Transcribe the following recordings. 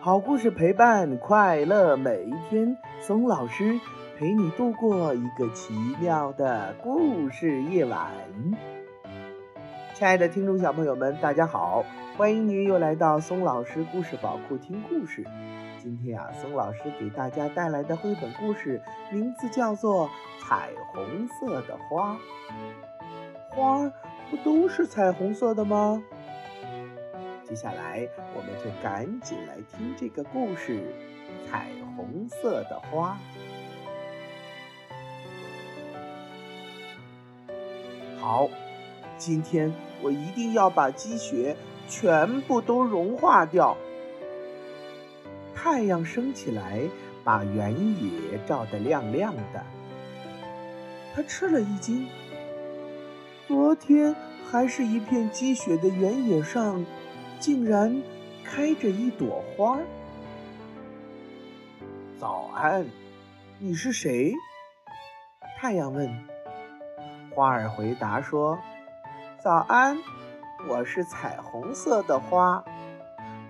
好故事陪伴快乐每一天，松老师陪你度过一个奇妙的故事夜晚。亲爱的听众小朋友们，大家好，欢迎您又来到松老师故事宝库听故事。今天啊，松老师给大家带来的绘本故事名字叫做《彩虹色的花》。花不都是彩虹色的吗？接下来，我们就赶紧来听这个故事《彩虹色的花》。好，今天我一定要把积雪全部都融化掉。太阳升起来，把原野照得亮亮的。他吃了一惊，昨天还是一片积雪的原野上。竟然开着一朵花。早安，你是谁？太阳问。花儿回答说：“早安，我是彩虹色的花。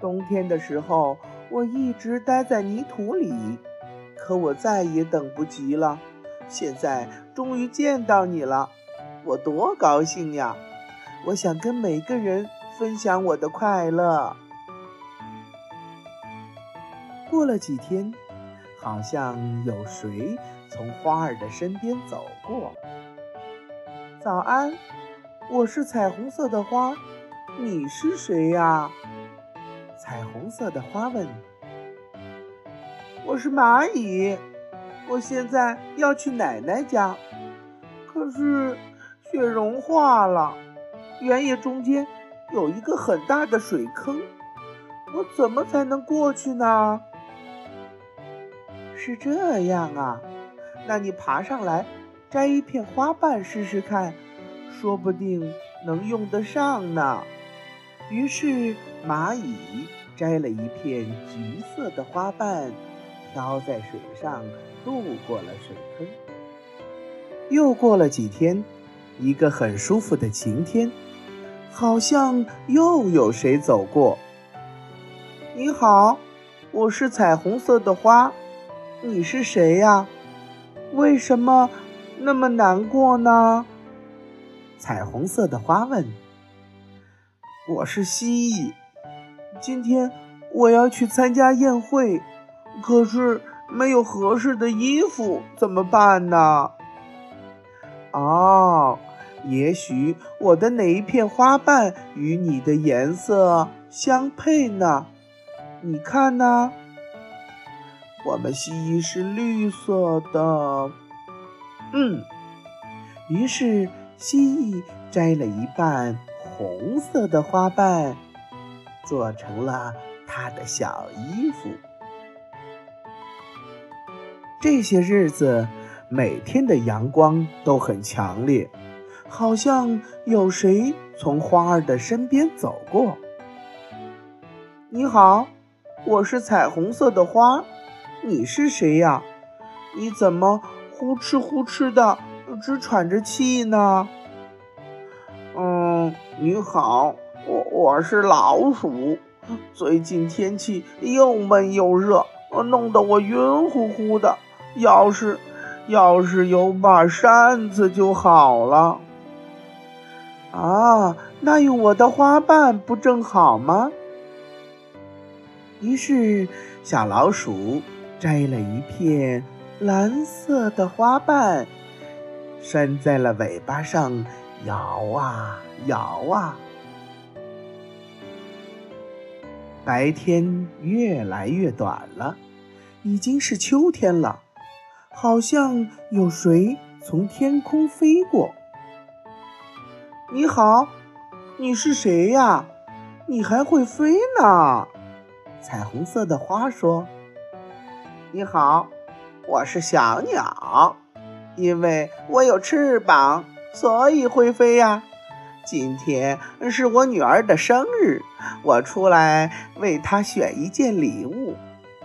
冬天的时候，我一直待在泥土里，可我再也等不及了。现在终于见到你了，我多高兴呀！我想跟每个人。”分享我的快乐。过了几天，好像有谁从花儿的身边走过。早安，我是彩虹色的花，你是谁呀？彩虹色的花问。我是蚂蚁，我现在要去奶奶家，可是雪融化了，原野中间。有一个很大的水坑，我怎么才能过去呢？是这样啊，那你爬上来摘一片花瓣试试看，说不定能用得上呢。于是蚂蚁摘了一片橘色的花瓣，飘在水上渡过了水坑。又过了几天，一个很舒服的晴天。好像又有谁走过。你好，我是彩虹色的花，你是谁呀？为什么那么难过呢？彩虹色的花问。我是蜥蜴，今天我要去参加宴会，可是没有合适的衣服，怎么办呢？哦。也许我的哪一片花瓣与你的颜色相配呢？你看呢？我们蜥蜴是绿色的。嗯。于是蜥蜴摘了一瓣红色的花瓣，做成了它的小衣服。这些日子，每天的阳光都很强烈。好像有谁从花儿的身边走过。你好，我是彩虹色的花，你是谁呀？你怎么呼哧呼哧的直喘着气呢？嗯，你好，我我是老鼠。最近天气又闷又热，弄得我晕乎乎的。要是要是有把扇子就好了。啊，那用我的花瓣不正好吗？于是小老鼠摘了一片蓝色的花瓣，拴在了尾巴上，摇啊摇啊。白天越来越短了，已经是秋天了，好像有谁从天空飞过。你好，你是谁呀？你还会飞呢？彩虹色的花说：“你好，我是小鸟，因为我有翅膀，所以会飞呀。今天是我女儿的生日，我出来为她选一件礼物，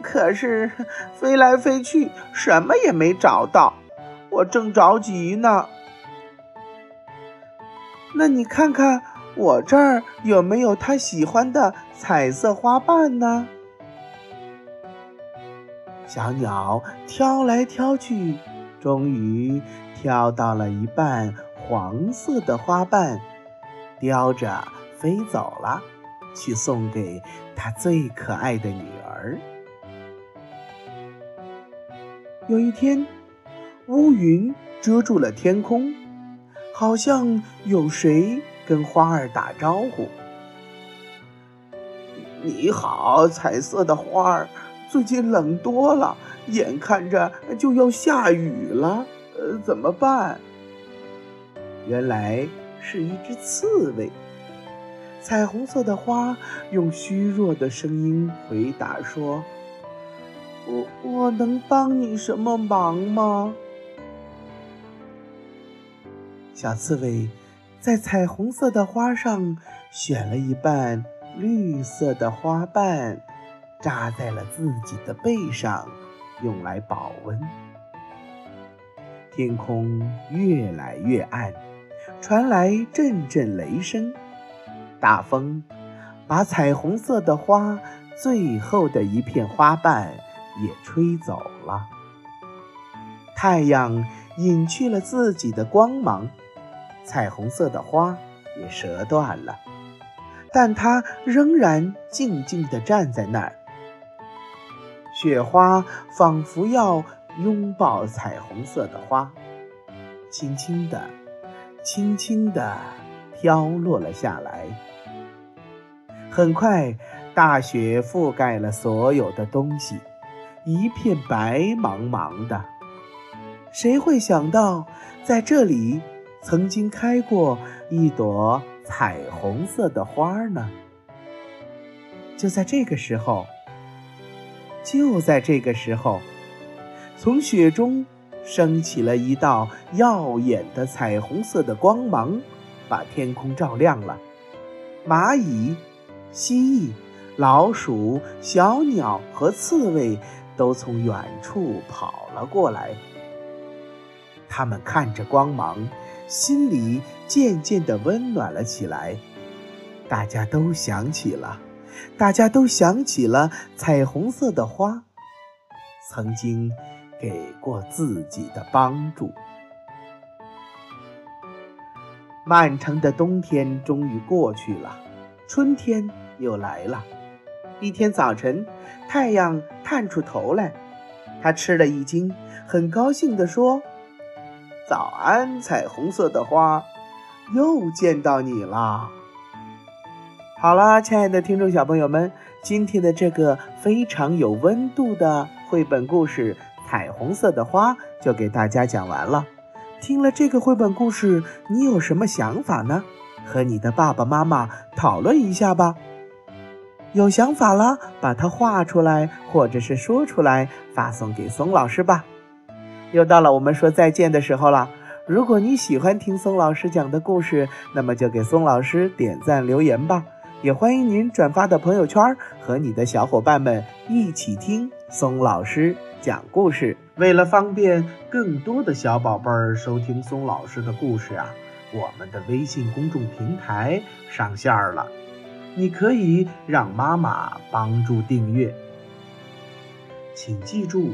可是飞来飞去，什么也没找到，我正着急呢。”那你看看我这儿有没有他喜欢的彩色花瓣呢？小鸟挑来挑去，终于挑到了一瓣黄色的花瓣，叼着飞走了，去送给他最可爱的女儿。有一天，乌云遮住了天空，好像有谁跟花儿打招呼：“你好，彩色的花儿。”最近冷多了，眼看着就要下雨了，呃，怎么办？原来是一只刺猬。彩虹色的花用虚弱的声音回答说：“我我能帮你什么忙吗？”小刺猬在彩虹色的花上选了一瓣绿色的花瓣。扎在了自己的背上，用来保温。天空越来越暗，传来阵阵雷声。大风把彩虹色的花最后的一片花瓣也吹走了。太阳隐去了自己的光芒，彩虹色的花也折断了，但它仍然静静地站在那儿。雪花仿佛要拥抱彩虹色的花，轻轻地、轻轻地飘落了下来。很快，大雪覆盖了所有的东西，一片白茫茫的。谁会想到，在这里曾经开过一朵彩虹色的花呢？就在这个时候。就在这个时候，从雪中升起了一道耀眼的彩虹色的光芒，把天空照亮了。蚂蚁、蜥蜴、老鼠、小鸟和刺猬都从远处跑了过来。他们看着光芒，心里渐渐的温暖了起来。大家都想起了。大家都想起了彩虹色的花，曾经给过自己的帮助。漫长的冬天终于过去了，春天又来了。一天早晨，太阳探出头来，他吃了一惊，很高兴地说：“早安，彩虹色的花，又见到你了。”好啦，亲爱的听众小朋友们，今天的这个非常有温度的绘本故事《彩虹色的花》就给大家讲完了。听了这个绘本故事，你有什么想法呢？和你的爸爸妈妈讨论一下吧。有想法了，把它画出来，或者是说出来，发送给松老师吧。又到了我们说再见的时候了。如果你喜欢听松老师讲的故事，那么就给松老师点赞留言吧。也欢迎您转发到朋友圈，和你的小伙伴们一起听松老师讲故事。为了方便更多的小宝贝儿收听松老师的故事啊，我们的微信公众平台上线了，你可以让妈妈帮助订阅。请记住，